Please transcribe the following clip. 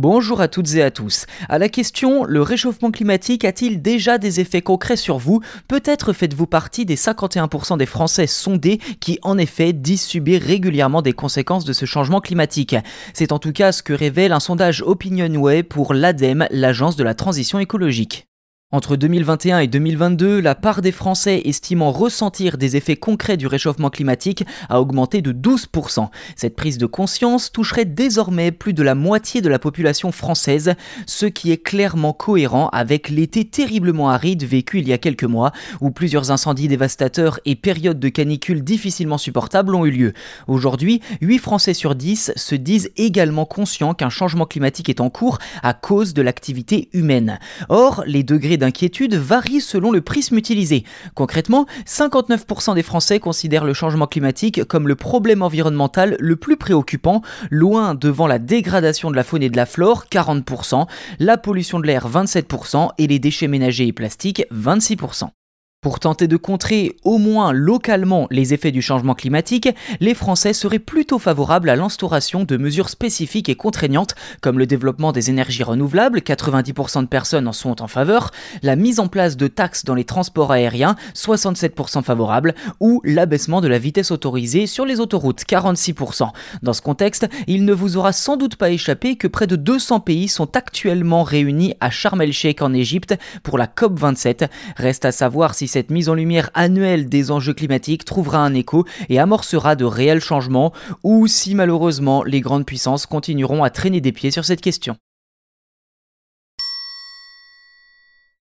Bonjour à toutes et à tous. À la question, le réchauffement climatique a-t-il déjà des effets concrets sur vous? Peut-être faites-vous partie des 51% des Français sondés qui en effet disent subir régulièrement des conséquences de ce changement climatique. C'est en tout cas ce que révèle un sondage OpinionWay pour l'ADEME, l'agence de la transition écologique. Entre 2021 et 2022, la part des Français estimant ressentir des effets concrets du réchauffement climatique a augmenté de 12%. Cette prise de conscience toucherait désormais plus de la moitié de la population française, ce qui est clairement cohérent avec l'été terriblement aride vécu il y a quelques mois, où plusieurs incendies dévastateurs et périodes de canicule difficilement supportables ont eu lieu. Aujourd'hui, 8 Français sur 10 se disent également conscients qu'un changement climatique est en cours à cause de l'activité humaine. Or, les degrés d'inquiétude varie selon le prisme utilisé. Concrètement, 59% des Français considèrent le changement climatique comme le problème environnemental le plus préoccupant, loin devant la dégradation de la faune et de la flore, 40%, la pollution de l'air, 27%, et les déchets ménagers et plastiques, 26%. Pour tenter de contrer au moins localement les effets du changement climatique, les Français seraient plutôt favorables à l'instauration de mesures spécifiques et contraignantes comme le développement des énergies renouvelables, 90% de personnes en sont en faveur, la mise en place de taxes dans les transports aériens, 67% favorables, ou l'abaissement de la vitesse autorisée sur les autoroutes, 46%. Dans ce contexte, il ne vous aura sans doute pas échappé que près de 200 pays sont actuellement réunis à Sharm el-Sheikh en Égypte pour la COP27. Reste à savoir si cette mise en lumière annuelle des enjeux climatiques trouvera un écho et amorcera de réels changements, ou si malheureusement les grandes puissances continueront à traîner des pieds sur cette question.